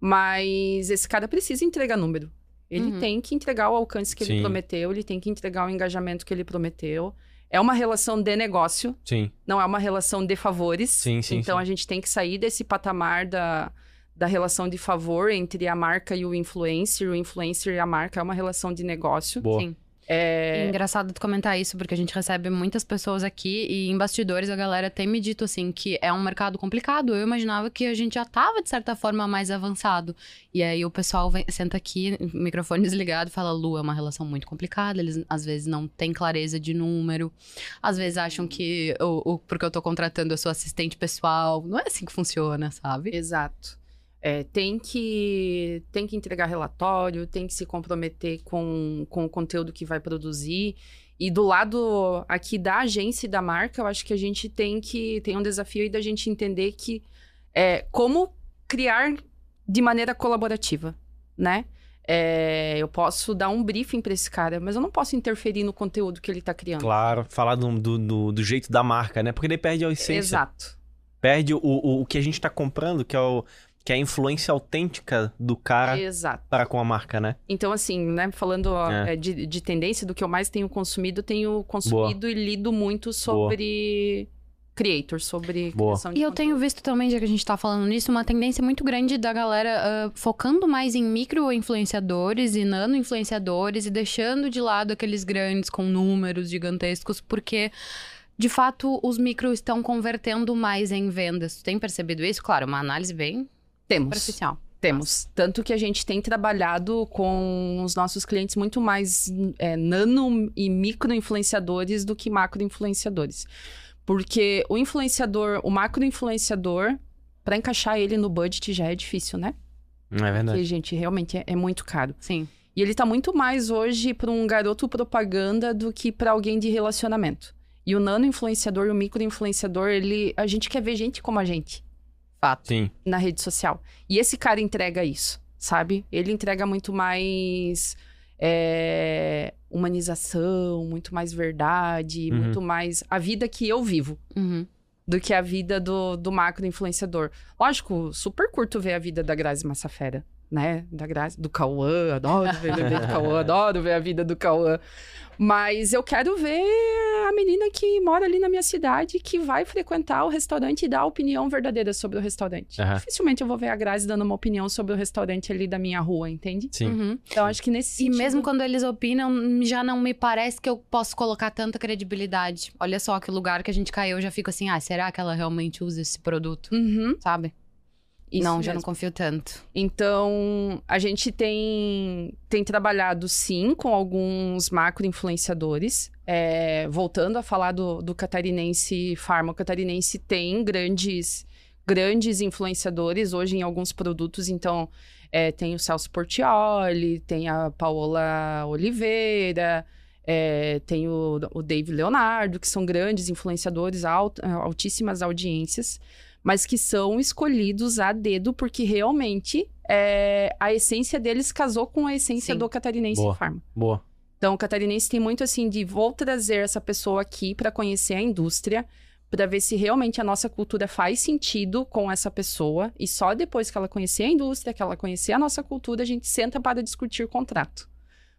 Mas esse cara precisa entregar número. Ele Uhum. tem que entregar o alcance que Sim. ele prometeu, ele tem que entregar o engajamento que ele prometeu. É uma relação de negócio, Sim. não é uma relação de favores. Sim, sim, Então sim. a gente tem que sair desse patamar da, da relação de favor entre a marca e o influencer. O influencer e a marca é uma relação de negócio. Boa. Sim. É, É engraçado tu comentar isso, porque a gente recebe muitas pessoas aqui e em bastidores a galera tem me dito assim que é um mercado complicado. Eu imaginava que a gente já tava, de certa forma, mais avançado. E aí o pessoal vem- senta aqui, microfone desligado, e fala: Lu, é uma relação muito complicada. Eles às vezes não têm clareza de número, às vezes acham que o, porque eu tô contratando eu sou assistente pessoal. Não é assim que funciona, sabe? Exato. É, tem, que, tem que entregar relatório, tem que se comprometer com, com o conteúdo que vai produzir. E do lado aqui da agência e da marca, eu acho que a gente tem que tem um desafio aí da gente entender que é, como criar de maneira colaborativa, né? É, eu posso dar um briefing para esse cara, mas eu não posso interferir no conteúdo que ele tá criando. Claro. Falar do, do, do- jeito da marca, né? Porque daí perde a essência. Exato. Perde o, o, o que a gente tá comprando, que é, o, que é a influência autêntica do cara Exato. para com a marca, né? Então, assim, né, falando ó, É. é, de, de tendência do que eu mais tenho consumido, tenho consumido e lido muito sobre creators, sobre Boa. criação de E eu conteúdo. tenho visto também, já que a gente tá falando nisso, uma tendência muito grande da galera ah, focando mais em micro-influenciadores e nano-influenciadores e deixando de lado aqueles grandes com números gigantescos, porque. De fato, os micro estão convertendo mais em vendas. Tu tem percebido isso? Claro, uma análise bem Temos. Temos. Tanto que a gente tem trabalhado com os nossos clientes muito mais é, nano e micro influenciadores do que macro influenciadores. Porque o influenciador, o macro influenciador, para encaixar ele no budget já é difícil, né? Não é verdade? Porque, gente, realmente é, é muito caro. Sim. E ele tá muito mais hoje para um garoto propaganda do que para alguém de relacionamento. E o nano influenciador e o micro influenciador, ele, a gente quer ver gente como a gente Fato. Sim. na rede social. E esse cara entrega isso, sabe? Ele entrega muito mais é, humanização, muito mais verdade, Uhum. muito mais a vida que eu vivo Uhum. do que a vida do, do macro influenciador. Lógico, super curto ver a vida da Grazi Massafera. Né? Da Grazi, do Cauã, adoro ver o bebê do Cauã, adoro ver a vida do Cauã. Mas eu quero ver a menina que mora ali na minha cidade, que vai frequentar o restaurante e dar a opinião verdadeira sobre o restaurante. Aham. Dificilmente eu vou ver a Grazi dando uma opinião sobre o restaurante ali da minha rua, entende? Sim. Uhum. Então acho que nesse E sentido... mesmo quando eles opinam, já não me parece que eu posso colocar tanta credibilidade. Olha só que lugar que a gente caiu, eu já fico assim, ah, será que ela realmente usa esse produto? Uhum, Sabe? Isso não, já não mesmo. confio tanto. Então, a gente tem, tem trabalhado sim com alguns macro-influenciadores. É, voltando a falar do, do catarinense Farma, o catarinense tem grandes, grandes influenciadores hoje em alguns produtos. Então, é, tem o Celso Portioli, tem a Paola Oliveira, é, tem o, o Dave Leonardo, que são grandes influenciadores, alt, altíssimas audiências mas que são escolhidos a dedo porque realmente é, a essência deles casou com a essência Sim. do catarinense Boa. Farma. Boa. Então, o catarinense tem muito assim de vou trazer essa pessoa aqui para conhecer a indústria, para ver se realmente a nossa cultura faz sentido com essa pessoa e só depois que ela conhecer a indústria, que ela conhecer a nossa cultura, a gente senta para discutir o contrato.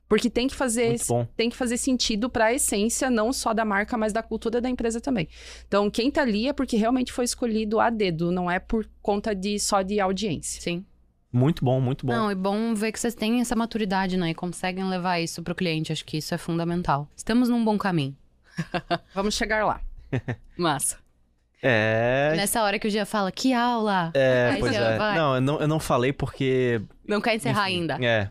Porque tem que fazer tem que fazer sentido para a essência, não só da marca, mas da cultura da empresa também. Então, quem tá ali é porque realmente foi escolhido a dedo, não é por conta de só de audiência. Sim. Muito bom, muito bom. Não, é bom ver que vocês têm essa maturidade, né? E conseguem levar isso pro cliente. Acho que isso é fundamental. Estamos num bom caminho. <laughs> Vamos chegar lá. <laughs> Massa. É. Nessa hora que o Gia fala, que aula! É, Aí pois é. vai. Não eu, não, eu não falei porque. Não quer encerrar enfim, ainda. É.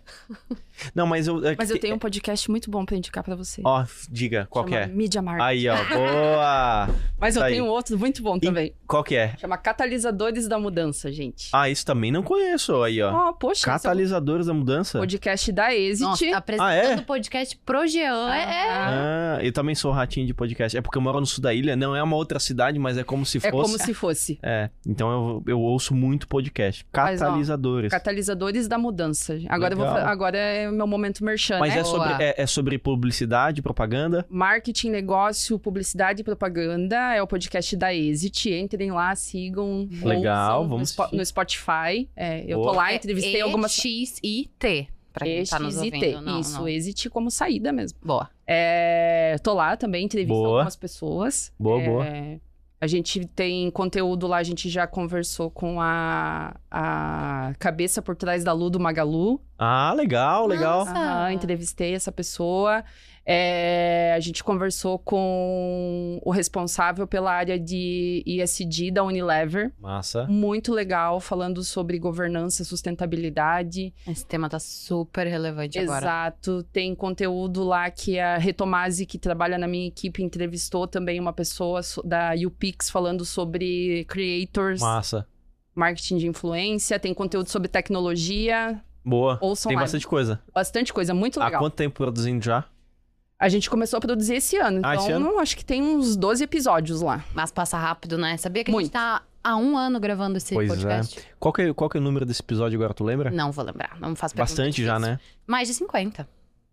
Não, mas eu. é Mas eu te- tenho um podcast muito bom para indicar para você. Ó, diga, qual que é? Media Market. Aí, ó. <laughs> Boa! Mas eu tá aí. tenho outro muito bom também. Qual que é? Chama Catalisadores da Mudança, gente. Ah, isso também não conheço. Aí, ó. Ó, poxa, esse é Catalisadores da o mudança. podcast da Exit. Nossa, apresentando Ah, é? o podcast pro Jean. É, é. Ah, Ah, eu também sou ratinho de podcast. É porque eu moro no sul da ilha, não é uma outra cidade, mas é como se é fosse. como se fosse. É, então eu, eu ouço muito podcast. Mas, ó, Catalisadores. Catalisadores da Mudança. Agora, eu vou, agora é o meu momento merchan, Mas né? é sobre, Boa. é, é sobre publicidade, propaganda. Marketing, negócio, publicidade e propaganda. É o podcast da Exit. Entrem lá, sigam. Legal, ouçam vamos no, no Spotify. É, eu Boa. tô lá, É entrevistei algumas. X-I-T. Pra quem tá nos ouvindo. Não, Isso, não. Exit como saída mesmo. Boa. É, tô lá também, entrevisto Boa. algumas pessoas. Boa, É, boa. A gente tem conteúdo lá, a gente já conversou com a, a cabeça por trás da Lu do Magalu. Ah, legal, legal. Nossa. Aham, entrevistei essa pessoa. É, a gente conversou com o responsável pela área de ISD da Unilever. Massa. Muito legal, falando sobre governança, sustentabilidade. Esse tema tá super relevante agora. Exato. Tem conteúdo lá que a Retomase, que trabalha na minha equipe, entrevistou também uma pessoa so- da UPix falando sobre creators, Massa. marketing de influência. Tem conteúdo sobre tecnologia. Boa. Ouçam Tem lá. bastante coisa. Bastante coisa, muito Há legal. quanto tempo produzindo já? A gente começou a produzir esse ano, então Ah, esse ano? acho que tem uns 12 episódios lá. Mas passa rápido, né? Sabia que a Muito. gente tá há um ano gravando esse Pois é. podcast? Qual que, é, qual que é o número desse episódio agora, tu lembra? Não vou lembrar. Não faço pergunta Bastante já, né? Mais de 50.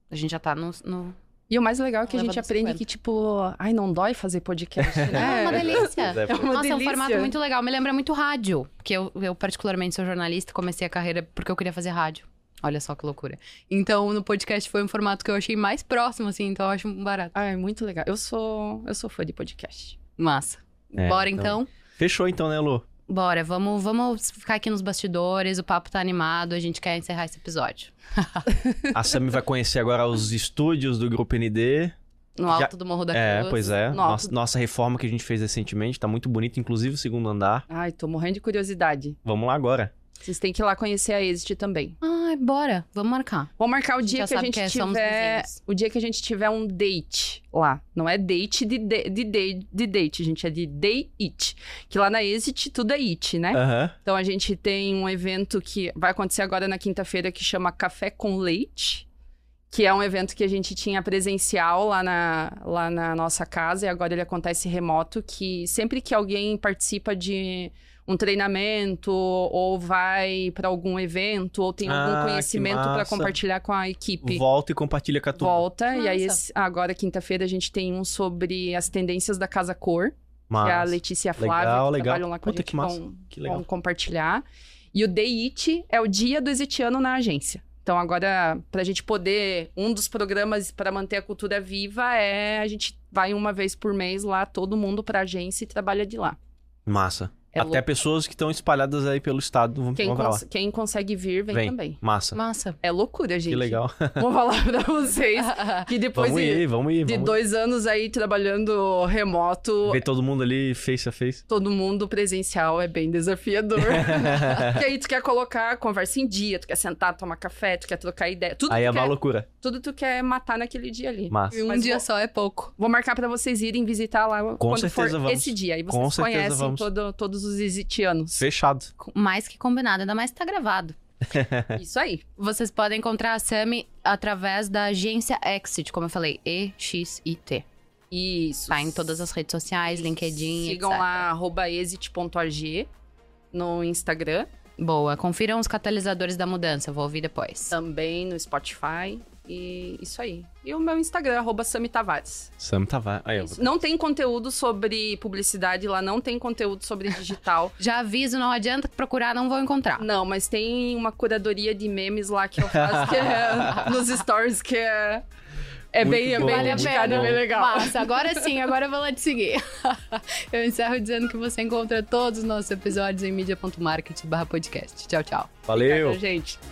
A gente já tá no... no... E o mais legal é que a gente aprende 50. que, tipo, ai, não dói fazer podcast, <laughs> É né? uma delícia. É, É uma Nossa, é um delícia. formato muito legal. Me lembra muito rádio. Porque eu, eu, particularmente, sou jornalista. Comecei a carreira porque eu queria fazer rádio. Olha só que loucura. Então, no podcast foi um formato que eu achei mais próximo, assim. Então, eu acho um barato. Ai, muito legal. Eu sou, eu sou fã de podcast. Massa. É, Bora, então. então? Fechou então, né, Lu? Bora. Vamos, vamos ficar aqui nos bastidores. O papo tá animado. A gente quer encerrar esse episódio. <laughs> A Sami vai conhecer agora os estúdios do Grupo ND. No Já- alto do Morro da É, Cruz. pois é. No Nossa, alto- nossa reforma que a gente fez recentemente tá muito bonita, inclusive o segundo andar. Ai, tô morrendo de curiosidade. Vamos lá agora. Vocês têm que ir lá conhecer a Exit também. Ai, bora. Vamos marcar. Vamos marcar o dia que a gente que é, tiver. O dia que a gente tiver um date lá. Não é date de, de, de, de, date, gente. É de day it. Que lá na Exit tudo é it, né? Então a gente tem um evento que vai acontecer agora na quinta-feira que chama Café com Leite. Que é um evento que a gente tinha presencial lá na, lá na nossa casa e agora ele acontece remoto. Que sempre que alguém participa de um treinamento ou vai para algum evento ou tem Ah, algum que conhecimento para massa. compartilhar com a equipe. Volta e compartilha com a turma. Volta, e aí Massa. esse- agora quinta-feira a gente tem um sobre as tendências da Casa Cor, que é a Massa. Letícia e a Flávia, Legal, que legal. trabalham lá com Puta, a gente, que massa. vão, Que legal. vão compartilhar. E o DEIT é o dia do exitiano na agência. Então, agora, para a gente poder, um dos programas para manter a cultura viva é a gente vai uma vez por mês lá, todo mundo para a agência e trabalha de lá. Massa. É Até louco. pessoas que estão espalhadas aí pelo estado vão, Quem, vão pra lá. cons- quem consegue vir, vem, Vem. também. Massa. Massa. É loucura, gente. Que legal. <laughs> Vou falar pra vocês <laughs> que depois vamos de, ir, vamos ir. de Vamos dois anos aí trabalhando remoto, Ver todo mundo ali face a face. todo mundo presencial é bem desafiador. <laughs> Porque aí tu quer colocar conversa em dia, tu quer sentar, tomar café, tu quer trocar ideia. Tudo, Aí tu é uma quer, loucura. tudo tu quer matar naquele dia ali. Massa. E um Mas dia vou- só é pouco. Vou marcar pra vocês irem visitar lá quando certeza for vamos. esse dia. Aí Com vocês certeza conhecem todo- todos os exitianos. Fechado. Mais que combinado, ainda mais que tá gravado. <laughs> Isso aí. Vocês podem encontrar a Sami através da agência Exit, como eu falei, E-X-I-T. Isso. Tá em todas as redes sociais, LinkedIn, Sigam etc. lá, arroba exit.ag no Instagram. Boa. Confiram os catalisadores da mudança, eu vou ouvir depois. Também no Spotify. E isso aí. E o meu Instagram, arroba Sami Tavares. Sam Tavares. Isso. Não tem conteúdo sobre publicidade lá, não tem conteúdo sobre digital. <laughs> Já aviso, não adianta procurar, não vou encontrar. não, mas tem uma curadoria de memes lá que eu faço que é, <laughs> nos stories que é. É Muito bem, é bom, bem muito dedicado, é bem legal. Massa, agora <laughs> sim, agora eu vou lá te seguir. eu encerro dizendo que você encontra todos os nossos episódios em media.market barra podcast. Tchau, tchau. Valeu. Obrigada, gente.